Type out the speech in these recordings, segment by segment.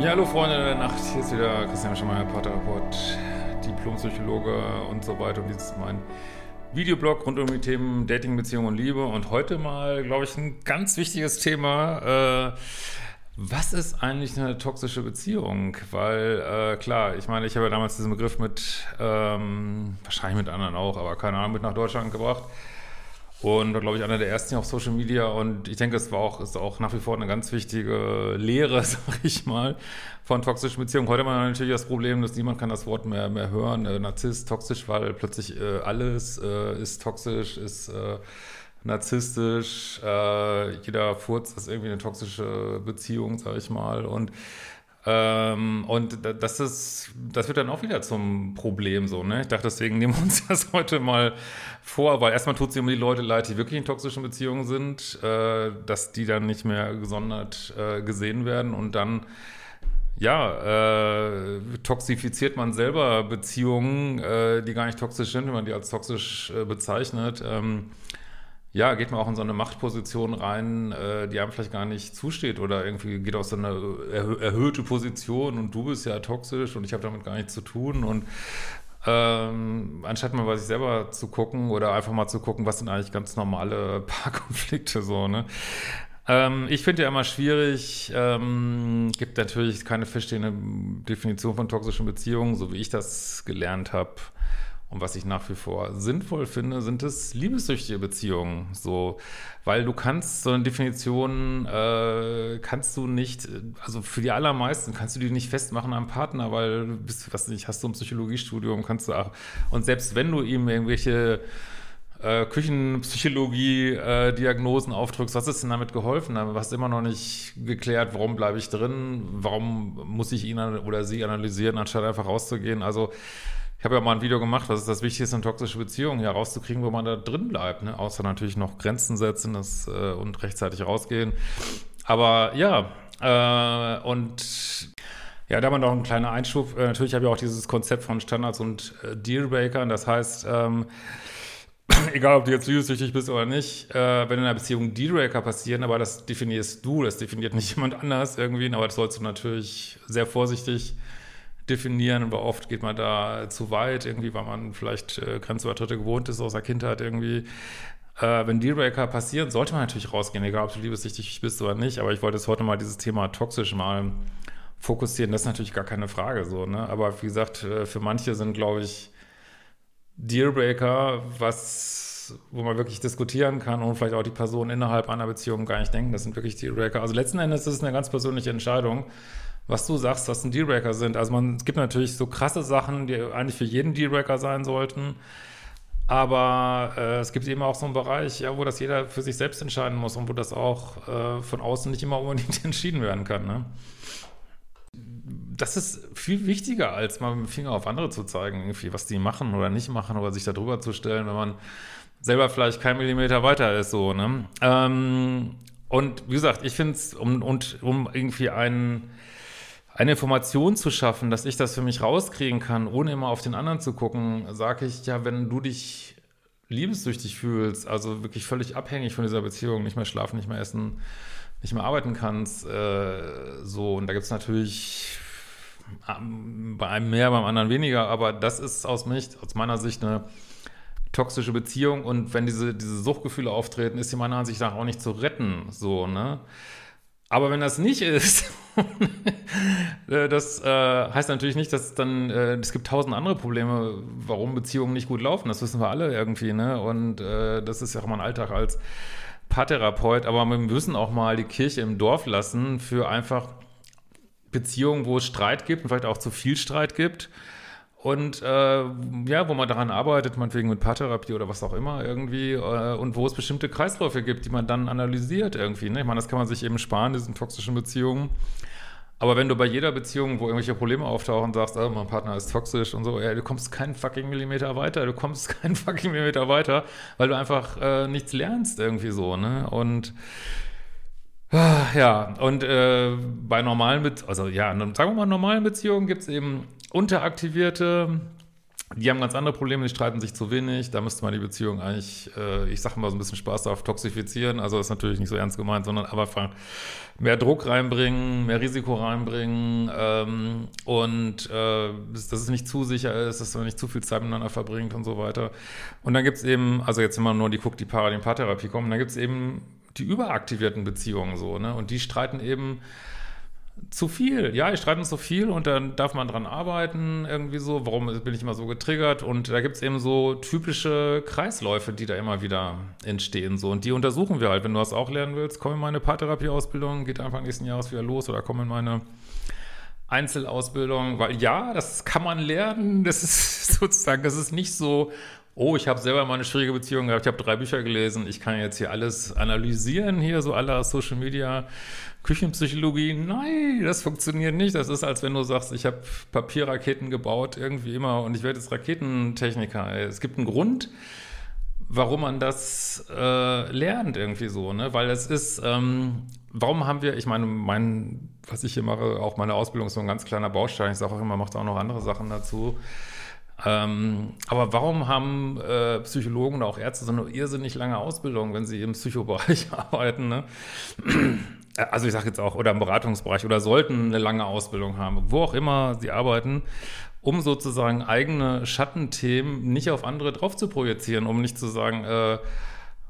Ja, hallo Freunde der Nacht, hier ist wieder Christian Schemeier, Paartherapeut, Diplompsychologe und so weiter. Und dies ist mein Videoblog rund um die Themen Dating, Beziehung und Liebe. Und heute mal, glaube ich, ein ganz wichtiges Thema. Äh, was ist eigentlich eine toxische Beziehung? Weil, äh, klar, ich meine, ich habe ja damals diesen Begriff mit, ähm, wahrscheinlich mit anderen auch, aber keine Ahnung, mit nach Deutschland gebracht. Und war, glaube ich, einer der ersten auf Social Media. Und ich denke, es war auch, ist auch nach wie vor eine ganz wichtige Lehre, sag ich mal, von toxischen Beziehungen. Heute haben wir natürlich das Problem, dass niemand kann das Wort mehr, mehr hören. Äh, Narzisst, toxisch, weil plötzlich äh, alles äh, ist toxisch, ist äh, narzisstisch. Äh, jeder Furz ist irgendwie eine toxische Beziehung, sag ich mal. Und ähm, und das ist, das wird dann auch wieder zum Problem so, ne? Ich dachte, deswegen nehmen wir uns das heute mal vor, weil erstmal tut es immer die Leute leid, die wirklich in toxischen Beziehungen sind, äh, dass die dann nicht mehr gesondert äh, gesehen werden und dann ja, äh, toxifiziert man selber Beziehungen, äh, die gar nicht toxisch sind, wenn man die als toxisch äh, bezeichnet. Ähm, ja, geht man auch in so eine Machtposition rein, äh, die einem vielleicht gar nicht zusteht oder irgendwie geht aus so eine erhö erhöhte Position und du bist ja toxisch und ich habe damit gar nichts zu tun und ähm, anstatt mal bei sich selber zu gucken oder einfach mal zu gucken, was sind eigentlich ganz normale Paarkonflikte so, ne? Ähm, ich finde ja immer schwierig, ähm, gibt natürlich keine feststehende Definition von toxischen Beziehungen, so wie ich das gelernt habe. Und was ich nach wie vor sinnvoll finde, sind es liebessüchtige Beziehungen. So, weil du kannst so eine Definition äh, kannst du nicht, also für die allermeisten kannst du die nicht festmachen am Partner, weil du bist, was nicht, hast du ein Psychologiestudium, kannst du auch. Und selbst wenn du ihm irgendwelche äh, Küchenpsychologie-Diagnosen äh, aufdrückst, was ist denn damit geholfen? Du hast immer noch nicht geklärt, warum bleibe ich drin, warum muss ich ihn oder sie analysieren, anstatt einfach rauszugehen. Also ich habe ja mal ein Video gemacht, was ist das Wichtigste in toxische Beziehungen, herauszukriegen, wo man da drin bleibt. Ne? Außer natürlich noch Grenzen setzen das, äh, und rechtzeitig rausgehen. Aber ja, äh, und ja, da war noch ein kleiner Einschub. Äh, natürlich habe ich auch dieses Konzept von Standards und äh, Dealbreakern. Das heißt, ähm, egal ob du jetzt liebessüchtig bist oder nicht, äh, wenn in einer Beziehung Dealbreaker passieren, aber das definierst du, das definiert nicht jemand anders irgendwie, aber das sollst du natürlich sehr vorsichtig definieren, aber oft geht man da zu weit, irgendwie, weil man vielleicht äh, Grenzübertritte gewohnt ist aus der Kindheit irgendwie. Äh, wenn Dealbreaker passieren, sollte man natürlich rausgehen, egal ob du liebessüchtig bist oder nicht, aber ich wollte jetzt heute mal dieses Thema toxisch mal fokussieren, das ist natürlich gar keine Frage so, ne? Aber wie gesagt, äh, für manche sind, glaube ich, Dealbreaker, was, wo man wirklich diskutieren kann und vielleicht auch die Personen innerhalb einer Beziehung gar nicht denken, das sind wirklich Dealbreaker. Also letzten Endes ist es eine ganz persönliche Entscheidung was du sagst, was ein Dealbreaker sind. Also man, es gibt natürlich so krasse Sachen, die eigentlich für jeden Dealbreaker sein sollten. Aber äh, es gibt eben auch so einen Bereich, ja, wo das jeder für sich selbst entscheiden muss und wo das auch äh, von außen nicht immer unbedingt entschieden werden kann. Ne? Das ist viel wichtiger, als mal mit dem Finger auf andere zu zeigen, irgendwie, was die machen oder nicht machen oder sich darüber zu stellen, wenn man selber vielleicht kein Millimeter weiter ist, so, ne? Ähm, und wie gesagt, ich finde es, um, um irgendwie einen eine Information zu schaffen, dass ich das für mich rauskriegen kann, ohne immer auf den anderen zu gucken, sage ich, ja, wenn du dich liebessüchtig fühlst, also wirklich völlig abhängig von dieser Beziehung, nicht mehr schlafen, nicht mehr essen, nicht mehr arbeiten kannst, äh, so, und da gibt es natürlich ähm, bei einem mehr, beim anderen weniger, aber das ist aus, mich, aus meiner Sicht eine toxische Beziehung und wenn diese, diese Suchtgefühle auftreten, ist sie meiner Ansicht nach auch nicht zu retten, so, ne? Aber wenn das nicht ist, das äh, heißt natürlich nicht, dass dann, äh, es gibt tausend andere Probleme, warum Beziehungen nicht gut laufen. Das wissen wir alle irgendwie, ne? Und äh, das ist ja auch mal ein Alltag als Paartherapeut, aber wir müssen auch mal die Kirche im Dorf lassen für einfach Beziehungen, wo es Streit gibt und vielleicht auch zu viel Streit gibt. Und äh, ja, wo man daran arbeitet, meinetwegen mit Paartherapie oder was auch immer irgendwie, äh, und wo es bestimmte Kreisläufe gibt, die man dann analysiert irgendwie. Ne? Ich meine, das kann man sich eben sparen, diesen toxischen Beziehungen. Aber wenn du bei jeder Beziehung, wo irgendwelche Probleme auftauchen, sagst, oh, mein Partner ist toxisch und so, ja, du kommst keinen fucking Millimeter weiter, du kommst keinen fucking Millimeter weiter, weil du einfach äh, nichts lernst irgendwie so, ne? Und ja, und äh, bei normalen Beziehungen, also ja, sagen wir mal, normalen Beziehungen gibt es eben unteraktivierte, die haben ganz andere Probleme, die streiten sich zu wenig. Da müsste man die Beziehung eigentlich, äh, ich sage mal so ein bisschen Spaß auf, toxifizieren. Also ist natürlich nicht so ernst gemeint, sondern einfach mehr Druck reinbringen, mehr Risiko reinbringen ähm, und äh, dass es nicht zu sicher ist, dass man nicht zu viel Zeit miteinander verbringt und so weiter. Und dann gibt es eben, also jetzt immer nur die guckt, die Paare, die in Paartherapie kommen, dann gibt es eben die überaktivierten Beziehungen so, ne? Und die streiten eben zu viel. Ja, ich streite uns so viel und dann darf man dran arbeiten, irgendwie so. Warum bin ich immer so getriggert? Und da gibt es eben so typische Kreisläufe, die da immer wieder entstehen. So. Und die untersuchen wir halt. Wenn du das auch lernen willst, komm in meine Paartherapie-Ausbildung, geht Anfang nächsten Jahres wieder los oder komm in meine Einzelausbildung. Weil ja, das kann man lernen. Das ist sozusagen, das ist nicht so, oh, ich habe selber mal eine schwierige Beziehung gehabt, ich habe drei Bücher gelesen, ich kann jetzt hier alles analysieren, hier so aller Social Media Küchenpsychologie, nein, das funktioniert nicht. Das ist, als wenn du sagst, ich habe Papierraketen gebaut, irgendwie immer, und ich werde jetzt Raketentechniker. Es gibt einen Grund, warum man das äh, lernt, irgendwie so, ne? Weil es ist, ähm, warum haben wir, ich meine, mein, was ich hier mache, auch meine Ausbildung ist so ein ganz kleiner Baustein. Ich sage auch immer, macht auch noch andere Sachen dazu. Ähm, aber warum haben äh, Psychologen oder auch Ärzte so eine irrsinnig lange Ausbildung, wenn sie im Psychobereich arbeiten? Ne? Also ich sage jetzt auch, oder im Beratungsbereich oder sollten eine lange Ausbildung haben, wo auch immer sie arbeiten, um sozusagen eigene Schattenthemen nicht auf andere drauf zu projizieren, um nicht zu sagen, äh,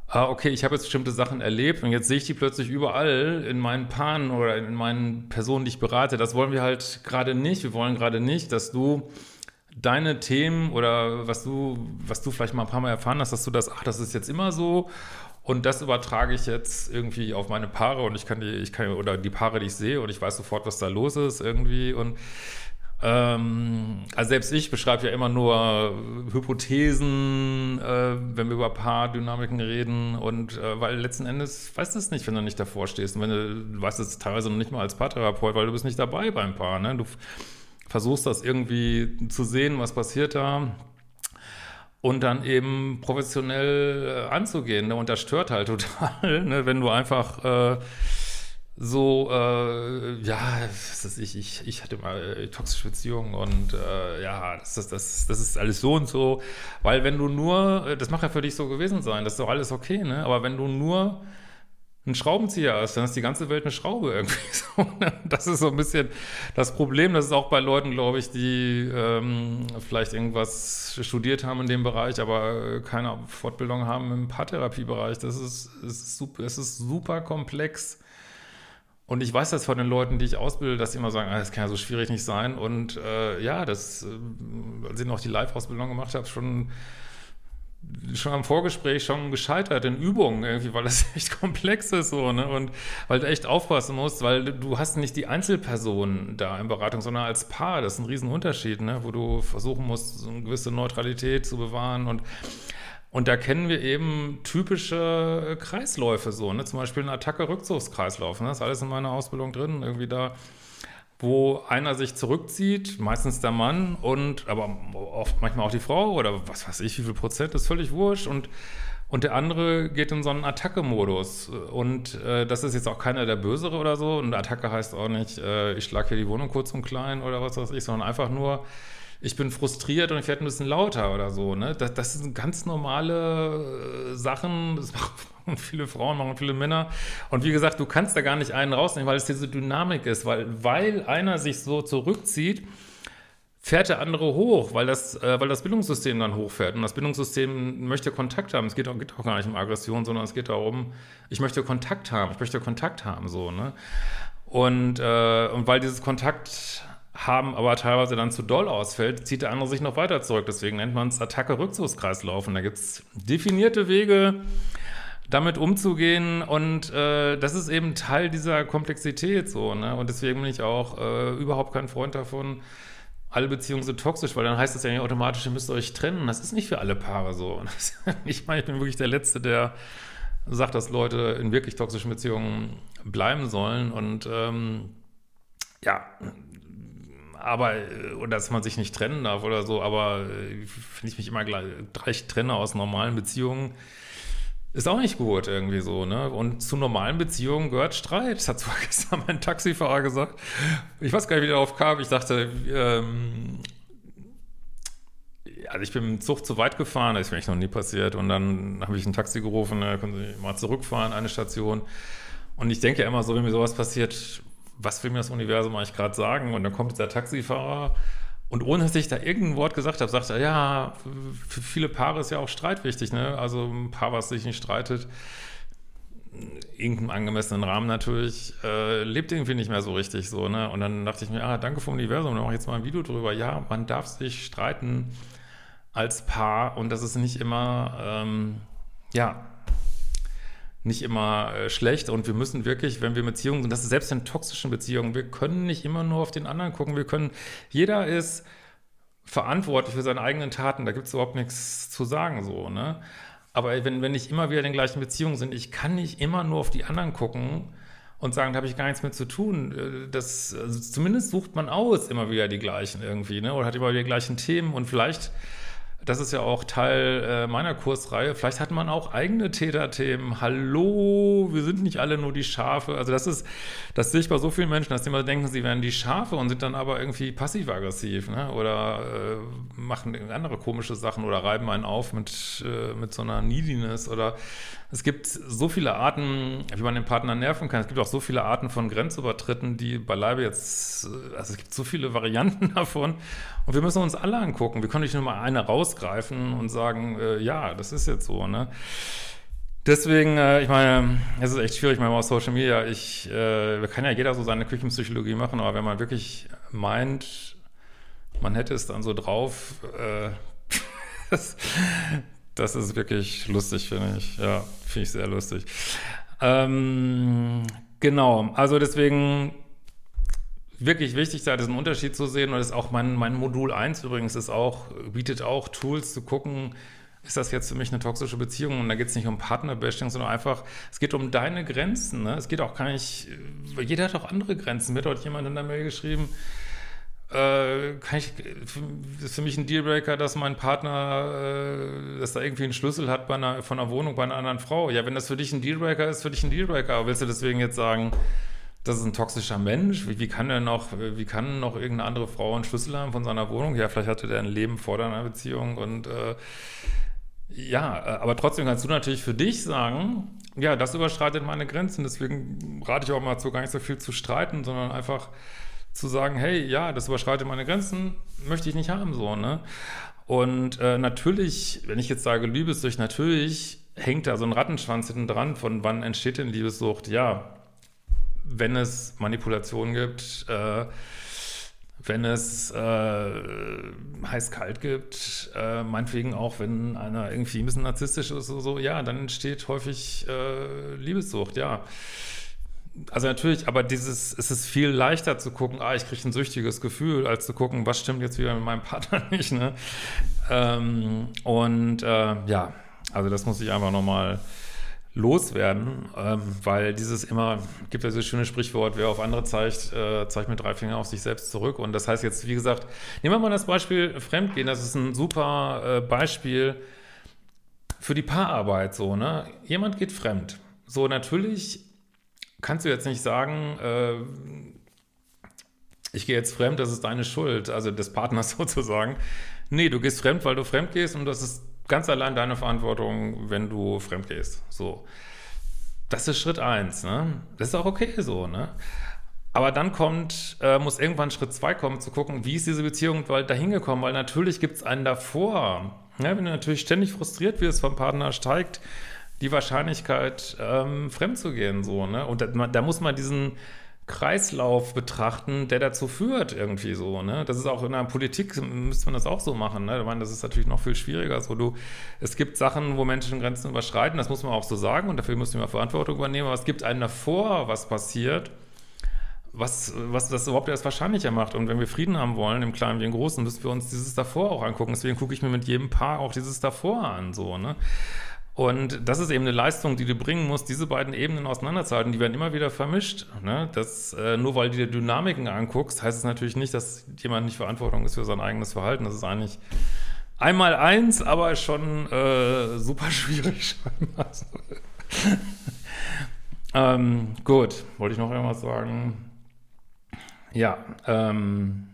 ah, okay, ich habe jetzt bestimmte Sachen erlebt und jetzt sehe ich die plötzlich überall in meinen Paaren oder in meinen Personen, die ich berate. Das wollen wir halt gerade nicht. Wir wollen gerade nicht, dass du deine Themen oder was du, was du vielleicht mal ein paar Mal erfahren hast, dass du das, ach, das ist jetzt immer so und das übertrage ich jetzt irgendwie auf meine Paare und ich kann die, ich kann, oder die Paare, die ich sehe und ich weiß sofort, was da los ist irgendwie. Und ähm, also selbst ich beschreibe ja immer nur Hypothesen, äh, wenn wir über Paardynamiken reden. Und äh, weil letzten Endes weißt du es nicht, wenn du nicht davor stehst. Und wenn du, du weißt es teilweise noch nicht mal als Paartherapeut, weil du bist nicht dabei beim Paar, ne? Du versuchst das irgendwie zu sehen, was passiert da und dann eben professionell äh, anzugehen. Ne? Und das stört halt total, ne? wenn du einfach äh, so, äh, ja, das ist, ich, ich, ich hatte mal äh, toxische Beziehungen und äh, ja, das ist, das, das ist alles so und so. Weil wenn du nur, äh, das mag ja für dich so gewesen sein, das ist doch alles okay, ne? Aber wenn du nur ein Schraubenzieher ist, dann ist die ganze Welt eine Schraube irgendwie. So, ne? Das ist so ein bisschen das Problem. Das ist auch bei Leuten, glaube ich, die ähm, vielleicht irgendwas studiert haben in dem Bereich, aber keine Fortbildung haben im Paartherapiebereich. Das ist, ist, super, es ist super komplex. Und ich weiß das von den Leuten, die ich ausbilde, dass sie immer sagen, ah, das kann ja so schwierig nicht sein. Und äh, ja, das, äh, als ich noch die Live-Ausbildung gemacht habe, schon schon am Vorgespräch schon gescheitert in Übungen irgendwie, weil das echt komplex ist so, ne? Und weil du echt aufpassen musst, weil du hast nicht die Einzelperson da in Beratung, sondern als Paar. Das ist ein Riesenunterschied, ne? Wo du versuchen musst, so eine gewisse Neutralität zu bewahren und und da kennen wir eben typische Kreisläufe so, ne? Zum Beispiel ein Attacke-Rückzugskreislauf. Ne? Das ist alles in meiner Ausbildung drin, irgendwie da wo einer sich zurückzieht, meistens der Mann und aber oft manchmal auch die Frau oder was weiß ich, wie viel Prozent, ist völlig wurscht und und der andere geht in so einen Attacke-Modus. Und äh, das ist jetzt auch keiner der Bösere oder so. Und Attacke heißt auch nicht, äh, ich schlage hier die Wohnung kurz und klein oder was weiß ich, sondern einfach nur, ich bin frustriert und ich werde ein bisschen lauter oder so. Ne? Das, das sind ganz normale äh, Sachen, das machen viele Frauen, machen viele Männer. Und wie gesagt, du kannst da gar nicht einen rausnehmen, weil es diese Dynamik ist, weil, weil einer sich so zurückzieht, fährt der andere hoch, weil das, äh, weil das Bildungssystem dann hochfährt. Und das Bildungssystem möchte Kontakt haben. Es geht auch, geht auch gar nicht um Aggression, sondern es geht darum, ich möchte Kontakt haben, ich möchte Kontakt haben, so, ne? Und, äh, und weil dieses Kontakt haben aber teilweise dann zu doll ausfällt, zieht der andere sich noch weiter zurück. Deswegen nennt man es Attacke-Rückzugskreislauf. Und da gibt es definierte Wege, damit umzugehen und äh, das ist eben Teil dieser Komplexität so, ne? Und deswegen bin ich auch äh, überhaupt kein Freund davon, alle Beziehungen sind toxisch, weil dann heißt es ja nicht automatisch, ihr müsst euch trennen. Das ist nicht für alle Paare so. ich meine, ich bin wirklich der Letzte, der sagt, dass Leute in wirklich toxischen Beziehungen bleiben sollen und ähm, ja, aber, oder dass man sich nicht trennen darf oder so, aber äh, finde ich mich immer gleich trenne aus normalen Beziehungen ist auch nicht gut irgendwie so, ne? Und zu normalen Beziehungen gehört Streit. Das hat zwar gestern mein Taxifahrer gesagt. Ich weiß gar nicht, wie der darauf kam. Ich dachte, ähm, also ich bin mit dem Zug zu weit gefahren, das ist mir echt noch nie passiert. Und dann habe ich ein Taxi gerufen, da können Sie mal zurückfahren, eine Station. Und ich denke ja immer so, wenn mir sowas passiert, was will mir das Universum eigentlich gerade sagen? Und dann kommt dieser Taxifahrer und ohne dass ich da irgendein Wort gesagt habe, sagt er, ja, für viele Paare ist ja auch Streit wichtig, ne? Also ein Paar, was sich nicht streitet, irgendeinem angemessenen Rahmen natürlich, äh, lebt irgendwie nicht mehr so richtig so, ne? Und dann dachte ich mir, ah, danke vom Universum, dann mache ich jetzt mal ein Video drüber. Ja, man darf sich streiten als Paar und das ist nicht immer, ähm, ja, nicht immer äh, schlecht und wir müssen wirklich, wenn wir Beziehungen sind, das ist selbst in toxischen Beziehungen, wir können nicht immer nur auf den anderen gucken, wir können, jeder ist verantwortlich für seine eigenen Taten, da gibt es überhaupt nichts zu sagen, so, ne? Aber wenn, wenn ich immer wieder in den gleichen Beziehungen sind, ich kann nicht immer nur auf die anderen gucken und sagen, da habe ich gar nichts mit zu tun. Äh, das, also zumindest sucht man aus immer wieder die gleichen irgendwie, ne? Oder hat immer wieder die gleichen Themen und vielleicht das ist ja auch Teil äh, meiner Kursreihe. Vielleicht hat man auch eigene Täterthemen. Hallo, wir sind nicht alle nur die Schafe. Also das ist, das sehe ich bei so vielen Menschen, dass die immer denken, sie wären die Schafe und sind dann aber irgendwie passiv-aggressiv, ne? Oder äh, machen andere komische Sachen oder reiben einen auf mit, äh, mit so einer Neediness oder es gibt so viele Arten, wie man den Partner nerven kann. Es gibt auch so viele Arten von Grenzübertritten, die beileibe jetzt, also es gibt so viele Varianten davon. Und wir müssen uns alle angucken. Wir können nicht nur mal eine rausgreifen und sagen, äh, ja, das ist jetzt so, ne? Deswegen, äh, ich meine, es ist echt schwierig, manchmal auf Social Media. Ich, äh, kann ja jeder so seine Küchenpsychologie machen, aber wenn man wirklich meint, man hätte es dann so drauf, äh, das, das ist wirklich lustig, finde ich. Ja, finde ich sehr lustig. Ähm, genau, also deswegen wirklich wichtig, da diesen Unterschied zu sehen. Und das ist auch mein, mein Modul 1 übrigens, ist auch, bietet auch Tools zu gucken, ist das jetzt für mich eine toxische Beziehung? Und da geht es nicht um Partnerbashing, sondern einfach, es geht um deine Grenzen. Ne? Es geht auch gar nicht, jeder hat auch andere Grenzen. Mir hat heute jemand in der Mail geschrieben, äh, kann ich, ist für mich ein Dealbreaker, dass mein Partner, äh, dass da irgendwie einen Schlüssel hat bei einer, von einer Wohnung bei einer anderen Frau. Ja, wenn das für dich ein Dealbreaker ist, für dich ein Dealbreaker. Aber willst du deswegen jetzt sagen, das ist ein toxischer Mensch? Wie, wie kann er noch, wie kann noch irgendeine andere Frau einen Schlüssel haben von seiner Wohnung? Ja, vielleicht hatte der ein Leben vor deiner Beziehung und äh, ja, aber trotzdem kannst du natürlich für dich sagen, ja, das überschreitet meine Grenzen. Deswegen rate ich auch mal zu gar nicht so viel zu streiten, sondern einfach zu sagen, hey, ja, das überschreitet meine Grenzen, möchte ich nicht haben, so, ne? Und äh, natürlich, wenn ich jetzt sage Liebessucht, natürlich hängt da so ein Rattenschwanz hinten dran, von wann entsteht denn Liebessucht? Ja, wenn es Manipulation gibt, äh, wenn es äh, heiß-kalt gibt, äh, meinetwegen auch, wenn einer irgendwie ein bisschen narzisstisch ist oder so, ja, dann entsteht häufig äh, Liebessucht, ja also natürlich, aber dieses, es ist viel leichter zu gucken, ah, ich kriege ein süchtiges Gefühl, als zu gucken, was stimmt jetzt wieder mit meinem Partner nicht, ne? Ähm, und äh, ja, also das muss ich einfach nochmal loswerden, ähm, weil dieses immer, gibt ja so schöne Sprichwort, wer auf andere zeigt, äh, zeigt mit drei Fingern auf sich selbst zurück. Und das heißt jetzt, wie gesagt, nehmen wir mal das Beispiel Fremdgehen, das ist ein super äh, Beispiel für die Paararbeit, so, ne? Jemand geht fremd. So, natürlich kannst du jetzt nicht sagen, äh, ich gehe jetzt fremd, das ist deine Schuld, also des Partners sozusagen. Nee, du gehst fremd, weil du fremd gehst und das ist ganz allein deine Verantwortung, wenn du fremd gehst. So. Das ist Schritt eins, ne? Das ist auch okay so, ne? Aber dann kommt, äh, muss irgendwann Schritt zwei kommen, zu gucken, wie ist diese Beziehung dahin gekommen, weil natürlich gibt es einen davor. Ja, wenn du natürlich ständig frustriert wirst vom Partner, steigt die Wahrscheinlichkeit, ähm, fremd zu gehen, so, ne? Und da, da, muss man diesen Kreislauf betrachten, der dazu führt, irgendwie so, ne? Das ist auch in der Politik, müsste man das auch so machen, ne? Ich meine, das ist natürlich noch viel schwieriger. So, du, es gibt Sachen, wo Menschen Grenzen überschreiten, das muss man auch so sagen und dafür muss man Verantwortung übernehmen, aber es gibt einen davor, was passiert, was, was das überhaupt erst wahrscheinlicher macht. Und wenn wir Frieden haben wollen, im Kleinen wie im Großen, müssen wir uns dieses davor auch angucken. Deswegen gucke ich mir mit jedem Paar auch dieses davor an, so, ne? Und das ist eben eine Leistung, die du bringen musst, diese beiden Ebenen auseinanderzuhalten. Die werden immer wieder vermischt. Ne? Das, äh, nur weil du dir Dynamiken anguckst, heißt es natürlich nicht, dass jemand nicht Verantwortung ist für sein eigenes Verhalten. Das ist eigentlich einmal eins, aber schon äh, super schwierig ähm, gut, wollte ich noch irgendwas sagen? Ja, ähm,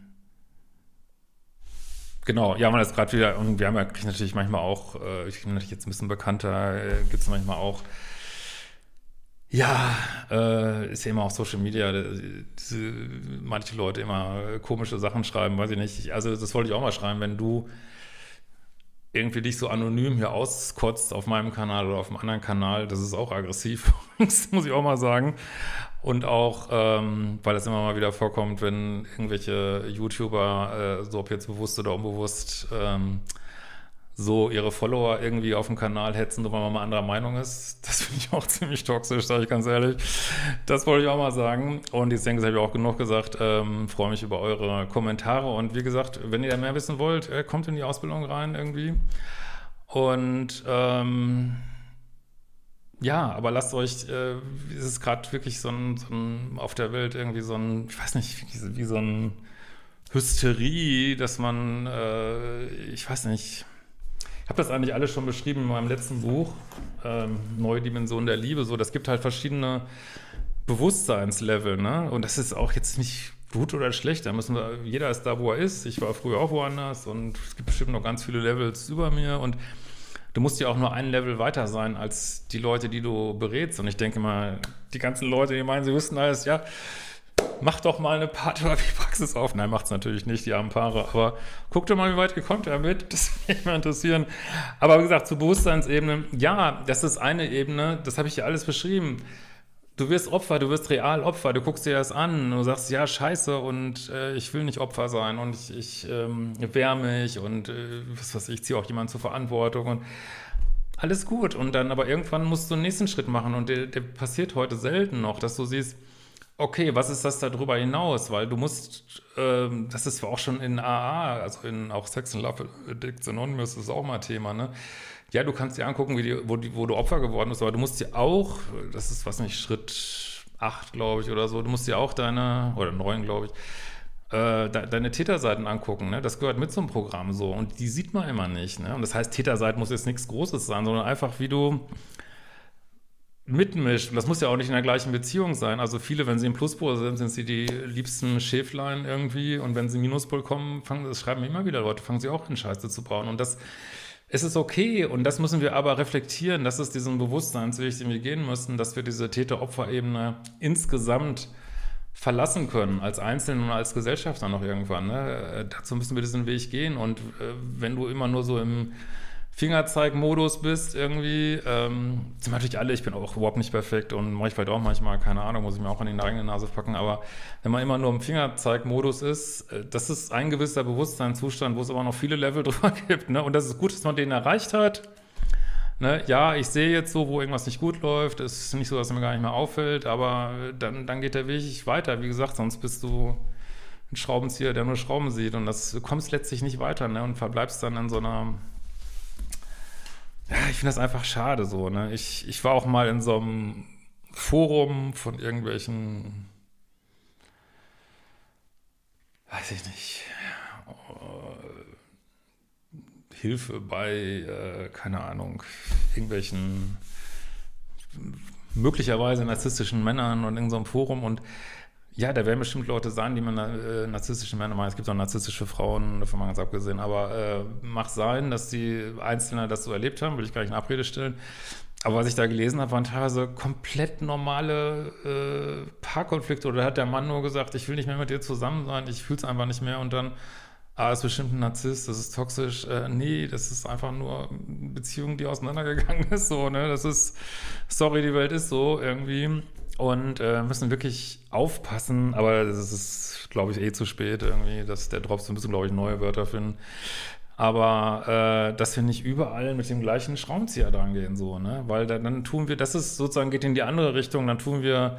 Genau, ja, man ist gerade wieder, und wir haben ja natürlich manchmal auch, äh, ich bin natürlich jetzt ein bisschen bekannter, äh, gibt es manchmal auch, ja, äh, ist ja immer auch Social Media, diese, manche Leute immer komische Sachen schreiben, weiß ich nicht. Also das wollte ich auch mal schreiben, wenn du irgendwie dich so anonym hier auskotzt auf meinem Kanal oder auf einem anderen Kanal, das ist auch aggressiv, muss ich auch mal sagen. Und auch, ähm, weil es immer mal wieder vorkommt, wenn irgendwelche YouTuber, äh, so ob jetzt bewusst oder unbewusst, ähm, so ihre Follower irgendwie auf dem Kanal hetzen, nur weil man mal anderer Meinung ist. Das finde ich auch ziemlich toxisch, sage ich ganz ehrlich. Das wollte ich auch mal sagen. Und jetzt denke ich, habe ich auch genug gesagt. Ähm, freue mich über eure Kommentare. Und wie gesagt, wenn ihr da mehr wissen wollt, äh, kommt in die Ausbildung rein irgendwie. Und ähm, ja, aber lasst euch, äh, ist es gerade wirklich so ein, so ein, auf der Welt irgendwie so ein, ich weiß nicht, wie, wie so ein Hysterie, dass man, äh, ich weiß nicht, ich habe das eigentlich alles schon beschrieben in meinem letzten Buch, ähm, Neue Dimension der Liebe, so, das gibt halt verschiedene Bewusstseinslevel, ne, und das ist auch jetzt nicht gut oder schlecht, da müssen wir, jeder ist da, wo er ist, ich war früher auch woanders und es gibt bestimmt noch ganz viele Levels über mir. Und du musst ja auch nur ein Level weiter sein als die Leute, die du berätst. Und ich denke mal, die ganzen Leute, die meinen, sie wüssten alles, ja, mach doch mal eine Paartherapie-Praxis auf. Nein, macht es natürlich nicht, die armen Paare. Aber guck doch mal, wie weit ihr kommt damit. Das würde mich mal interessieren. Aber wie gesagt, zur Bewusstseinsebene, ja, das ist eine Ebene, das habe ich dir alles beschrieben du wirst Opfer, du wirst real Opfer, du guckst dir das an, du sagst, ja, scheiße und äh, ich will nicht Opfer sein und ich, ich ähm, wehr mich und äh, was weiß ich, ziehe auch jemanden zur Verantwortung und alles gut. Und dann aber irgendwann musst du einen nächsten Schritt machen und der, der passiert heute selten noch, dass du siehst, okay, was ist das da drüber hinaus? Weil du musst, ähm, das ist auch schon in AA, also in auch Sex and Love Addicts Anonymous ist auch mal Thema, ne? ja, du kannst dir angucken, die, wo, die, wo du Opfer geworden bist, aber du musst dir auch, das ist was nicht, Schritt 8, glaube ich, oder so, du musst dir auch deine, oder 9, glaube ich, äh, de, deine Täterseiten angucken. Ne? Das gehört mit zum Programm so und die sieht man immer nicht. Ne? Und das heißt, Täterseiten muss jetzt nichts Großes sein, sondern einfach, wie du mitmischt. Und das muss ja auch nicht in der gleichen Beziehung sein. Also viele, wenn sie im Pluspol sind, sind sie die liebsten Schäflein irgendwie. Und wenn sie im Minuspol kommen, fangen, das schreiben immer wieder Leute, fangen sie auch in Scheiße zu bauen. Und das es ist okay und das müssen wir aber reflektieren. Das ist diesen Bewusstseinsweg, den wir gehen müssen, dass wir diese Täter-Opfer-Ebene insgesamt verlassen können, als Einzelne und als Gesellschaft dann noch irgendwann. Ne? Äh, dazu müssen wir diesen Weg gehen und äh, wenn du immer nur so im Fingerzeig-Modus bist irgendwie. Ähm, sind natürlich alle, ich bin auch überhaupt nicht perfekt und mache ich vielleicht auch manchmal, keine Ahnung, muss ich mir auch an die eigene Nase packen, aber wenn man immer nur im Fingerzeig-Modus ist, äh, das ist ein gewisser Bewusstseinszustand, wo es aber noch viele Level drüber gibt. Ne? Und das ist gut, dass man den erreicht hat. Ne? Ja, ich sehe jetzt so, wo irgendwas nicht gut läuft. Es ist nicht so, dass es mir gar nicht mehr auffällt, aber dann, dann geht der Weg weiter. Wie gesagt, sonst bist du ein Schraubenzieher, der nur Schrauben sieht und das du kommst letztlich nicht weiter ne? und verbleibst dann in so einer ja, ich finde das einfach schade so. Ne? Ich, ich war auch mal in so einem Forum von irgendwelchen, weiß ich nicht, äh, Hilfe bei, äh, keine Ahnung, irgendwelchen möglicherweise narzisstischen Männern und in so einem Forum und ja, da werden bestimmt Leute sein, die man äh, narzisstische Männer machen. Es gibt auch narzisstische Frauen, davon mal ganz abgesehen. Aber äh, mag sein, dass die Einzelne das so erlebt haben, will ich gar nicht in Abrede stellen. Aber was ich da gelesen habe, waren teilweise komplett normale äh, Paarkonflikte. Oder hat der Mann nur gesagt, ich will nicht mehr mit dir zusammen sein, ich fühle es einfach nicht mehr. Und dann, ah, ist bestimmt ein Narzisst, das ist toxisch. Äh, nee, das ist einfach nur eine Beziehung, die auseinandergegangen ist. So, ne? Das ist, sorry, die Welt ist so irgendwie. Und äh, müssen wirklich aufpassen, aber das ist, glaube ich, eh zu spät irgendwie, dass der Drops, wir müssen, glaube ich, neue Wörter finden. Aber äh, dass wir nicht überall mit dem gleichen Schraubenzieher dran gehen, so, ne? Weil dann, dann tun wir, das ist sozusagen, geht in die andere Richtung, dann tun wir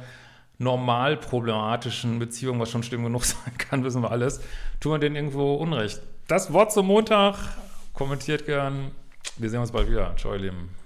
normal problematischen Beziehungen, was schon schlimm genug sein kann, wissen wir alles, tun wir denen irgendwo Unrecht. Das Wort zum Montag, kommentiert gern. Wir sehen uns bald wieder. Ciao, ihr Lieben.